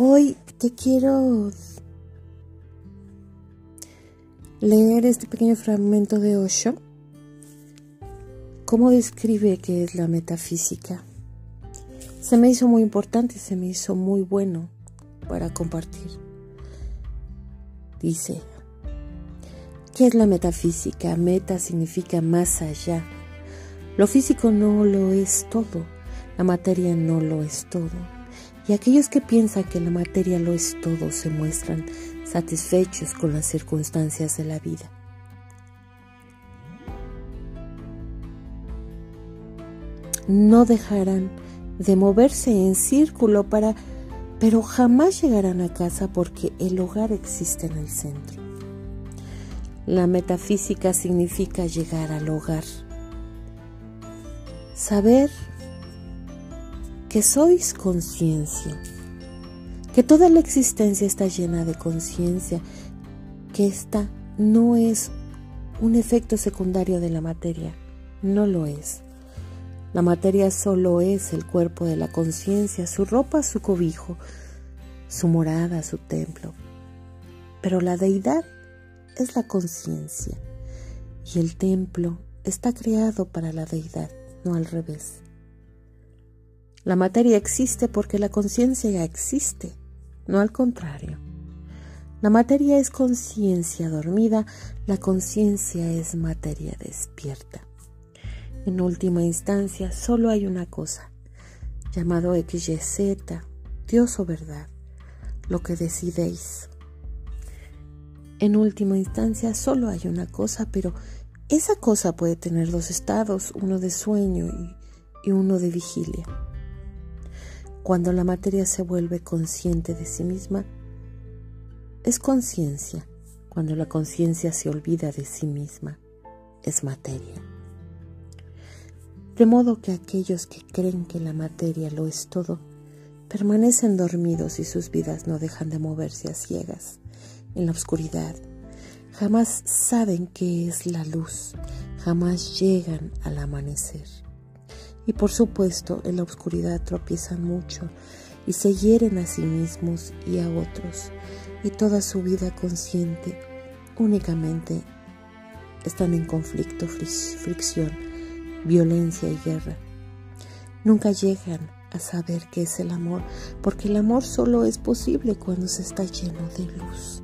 Hoy te quiero leer este pequeño fragmento de Osho. ¿Cómo describe qué es la metafísica? Se me hizo muy importante, se me hizo muy bueno para compartir. Dice, ¿qué es la metafísica? Meta significa más allá. Lo físico no lo es todo, la materia no lo es todo. Y aquellos que piensan que la materia lo es todo se muestran satisfechos con las circunstancias de la vida. No dejarán de moverse en círculo para pero jamás llegarán a casa porque el hogar existe en el centro. La metafísica significa llegar al hogar. Saber que sois conciencia, que toda la existencia está llena de conciencia, que esta no es un efecto secundario de la materia, no lo es. La materia solo es el cuerpo de la conciencia, su ropa, su cobijo, su morada, su templo. Pero la deidad es la conciencia y el templo está creado para la deidad, no al revés. La materia existe porque la conciencia ya existe, no al contrario. La materia es conciencia dormida, la conciencia es materia despierta. En última instancia, solo hay una cosa, llamado XYZ, Dios o verdad, lo que decidéis. En última instancia, solo hay una cosa, pero esa cosa puede tener dos estados, uno de sueño y, y uno de vigilia. Cuando la materia se vuelve consciente de sí misma, es conciencia. Cuando la conciencia se olvida de sí misma, es materia. De modo que aquellos que creen que la materia lo es todo, permanecen dormidos y sus vidas no dejan de moverse a ciegas, en la oscuridad. Jamás saben qué es la luz, jamás llegan al amanecer. Y por supuesto, en la oscuridad tropiezan mucho y se hieren a sí mismos y a otros, y toda su vida consciente únicamente están en conflicto, fricción violencia y guerra. Nunca llegan a saber qué es el amor, porque el amor solo es posible cuando se está lleno de luz.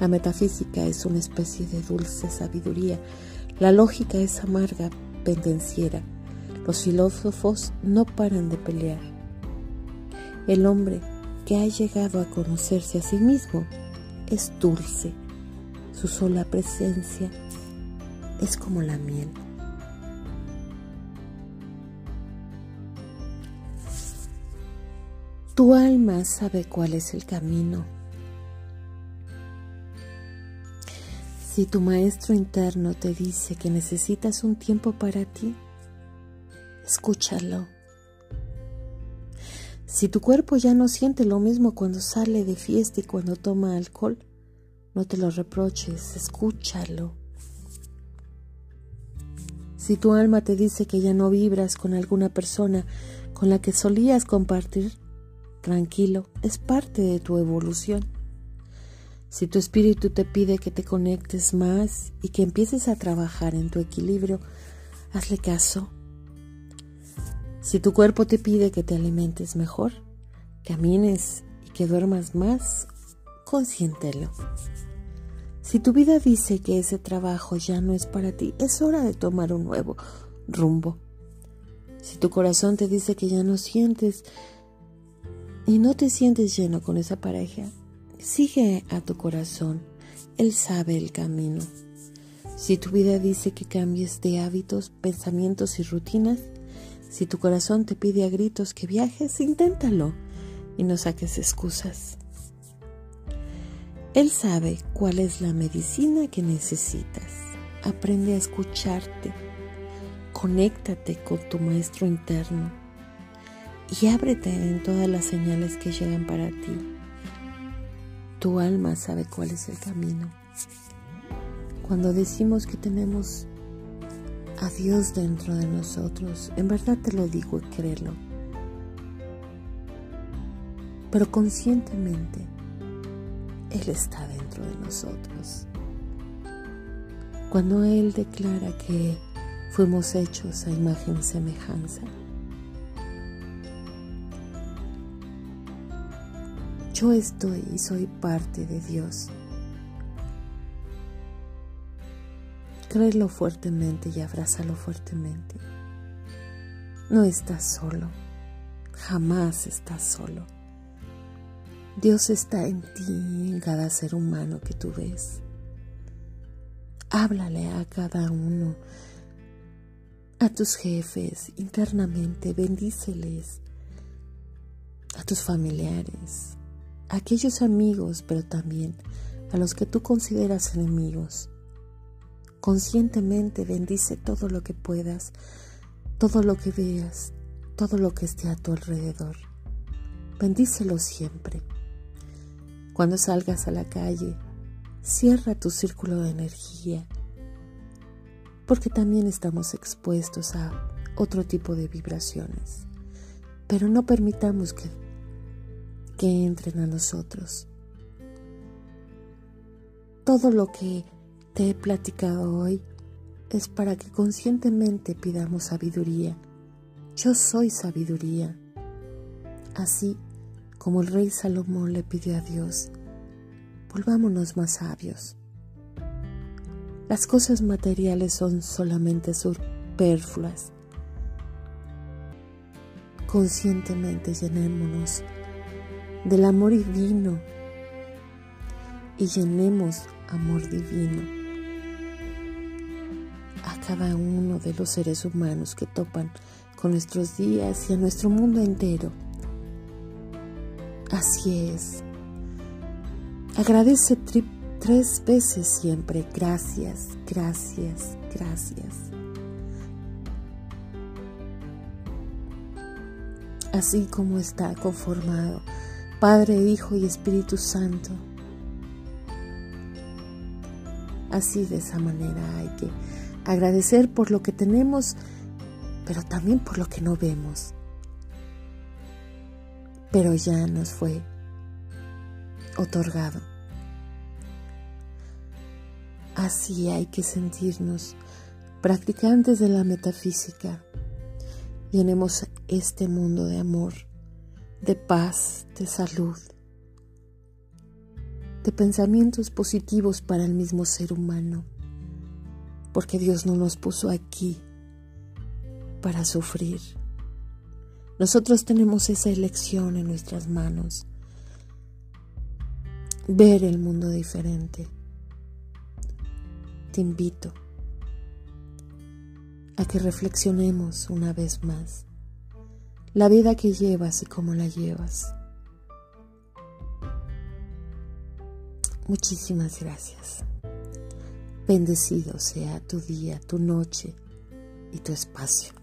La metafísica es una especie de dulce sabiduría, la lógica es amarga, pendenciera. Los filósofos no paran de pelear. El hombre que ha llegado a conocerse a sí mismo es dulce. Su sola presencia es como la miel. Tu alma sabe cuál es el camino. Si tu maestro interno te dice que necesitas un tiempo para ti, escúchalo. Si tu cuerpo ya no siente lo mismo cuando sale de fiesta y cuando toma alcohol, no te lo reproches, escúchalo. Si tu alma te dice que ya no vibras con alguna persona con la que solías compartir, tranquilo, es parte de tu evolución. Si tu espíritu te pide que te conectes más y que empieces a trabajar en tu equilibrio, hazle caso. Si tu cuerpo te pide que te alimentes mejor, camines y que duermas más, consiéntelo. Si tu vida dice que ese trabajo ya no es para ti, es hora de tomar un nuevo rumbo. Si tu corazón te dice que ya no sientes y no te sientes lleno con esa pareja, sigue a tu corazón. Él sabe el camino. Si tu vida dice que cambies de hábitos, pensamientos y rutinas, si tu corazón te pide a gritos que viajes, inténtalo y no saques excusas. Él sabe cuál es la medicina que necesitas. Aprende a escucharte. Conéctate con tu maestro interno y ábrete en todas las señales que llegan para ti. Tu alma sabe cuál es el camino. Cuando decimos que tenemos a Dios dentro de nosotros, en verdad te lo digo y créelo. pero conscientemente Él está dentro de nosotros. Cuando Él declara que fuimos hechos a imagen y semejanza, yo estoy y soy parte de Dios. Créelo fuertemente y abrázalo fuertemente. No estás solo, jamás estás solo. Dios está en ti en cada ser humano que tú ves. Háblale a cada uno, a tus jefes internamente, bendíceles, a tus familiares, a aquellos amigos, pero también a los que tú consideras enemigos. Conscientemente bendice todo lo que puedas, todo lo que veas, todo lo que esté a tu alrededor. Bendícelo siempre. Cuando salgas a la calle, cierra tu círculo de energía, porque también estamos expuestos a otro tipo de vibraciones. Pero no permitamos que, que entren a nosotros. Todo lo que te he platicado hoy es para que conscientemente pidamos sabiduría. Yo soy sabiduría. Así como el rey Salomón le pidió a Dios, volvámonos más sabios. Las cosas materiales son solamente superfluas. Conscientemente llenémonos del amor divino y llenemos amor divino cada uno de los seres humanos que topan con nuestros días y a nuestro mundo entero. Así es. Agradece tres veces siempre. Gracias, gracias, gracias. Así como está conformado Padre, Hijo y Espíritu Santo. Así de esa manera hay que agradecer por lo que tenemos, pero también por lo que no vemos. Pero ya nos fue otorgado. Así hay que sentirnos practicantes de la metafísica. Llenemos este mundo de amor, de paz, de salud, de pensamientos positivos para el mismo ser humano porque Dios no nos puso aquí para sufrir. Nosotros tenemos esa elección en nuestras manos, ver el mundo diferente. Te invito a que reflexionemos una vez más la vida que llevas y cómo la llevas. Muchísimas gracias. Bendecido sea tu día, tu noche y tu espacio.